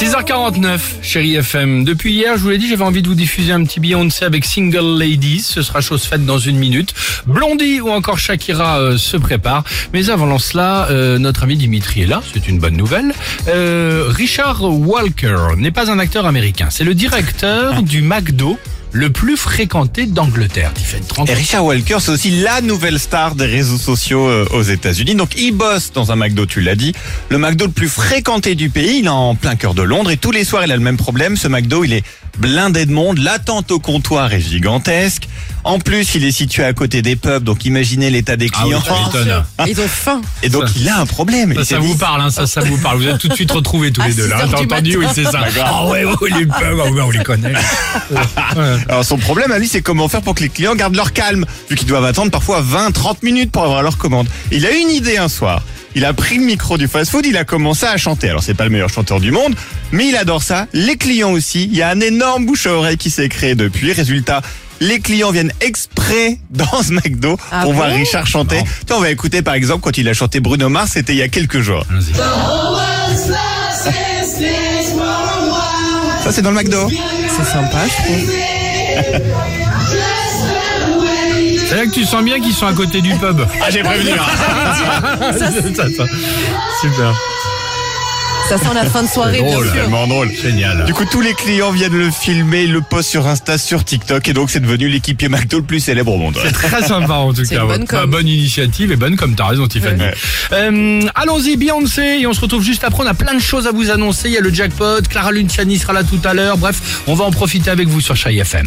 6h49, chérie FM. Depuis hier, je vous l'ai dit, j'avais envie de vous diffuser un petit Beyoncé avec Single Ladies. Ce sera chose faite dans une minute. Blondie ou encore Shakira euh, se prépare. Mais avant cela, euh, notre ami Dimitri est là. C'est une bonne nouvelle. Euh, Richard Walker n'est pas un acteur américain. C'est le directeur du McDo le plus fréquenté d'Angleterre. Et Richard Walker, c'est aussi la nouvelle star des réseaux sociaux euh, aux États-Unis. Donc, il bosse dans un McDo, tu l'as dit. Le McDo le plus fréquenté du pays. Il est en plein cœur de Londres et tous les soirs, il a le même problème. Ce McDo, il est blindé de monde. L'attente au comptoir est gigantesque. En plus, il est situé à côté des pubs, donc imaginez l'état des Ah oui, clients. m'étonne. Ils ont faim. et donc, Ça- il a un problème. Ça, ça vous parle, hein, ça, ça vous parle. Vous êtes tout de suite retrouvés tous À les deux. là. 6 heures T'as du entendu Oui, c'est ça. Ah ouais, ouais, les pubs, ah on les connaît. Ouais. Alors son problème à lui, c'est comment faire pour que les clients gardent leur calme, vu qu'ils doivent attendre parfois 20-30 minutes pour avoir leur commande. Il a eu une idée un soir. Il a pris le micro du fast-food, il a commencé à chanter. Alors c'est pas le meilleur chanteur du monde, mais il adore ça. Les clients aussi. Il y a un énorme bouche à oreille qui s'est créé depuis. Résultat, les clients viennent exprès dans ce McDo Ah pour voir Richard chanter. Tiens, on va écouter par exemple quand il a chanté Bruno Mars, c'était il y a quelques jours. Ça c'est dans le McDo. C'est sympa, je trouve. C'est là que tu sens bien qu'ils sont à côté du pub. Ah j'ai prévenu. hein. ça, ça. Super. Ça sent la fin de soirée, bien drôle, sûr. Tellement drôle. Génial. Du coup, tous les clients viennent le filmer, le postent sur Insta, sur TikTok, et donc c'est devenu l'équipier McDo le plus célèbre au monde. C'est très sympa en tout C'est cas. une bonne com. Bonne initiative et bonne comme t'as raison Tiffany. Ouais. Euh, Allons-y Beyoncé et on se retrouve juste après. On a plein de choses à vous annoncer. Il y a le jackpot. Clara Luciani sera là tout à l'heure. Bref, on va en profiter avec vous sur Chai FM.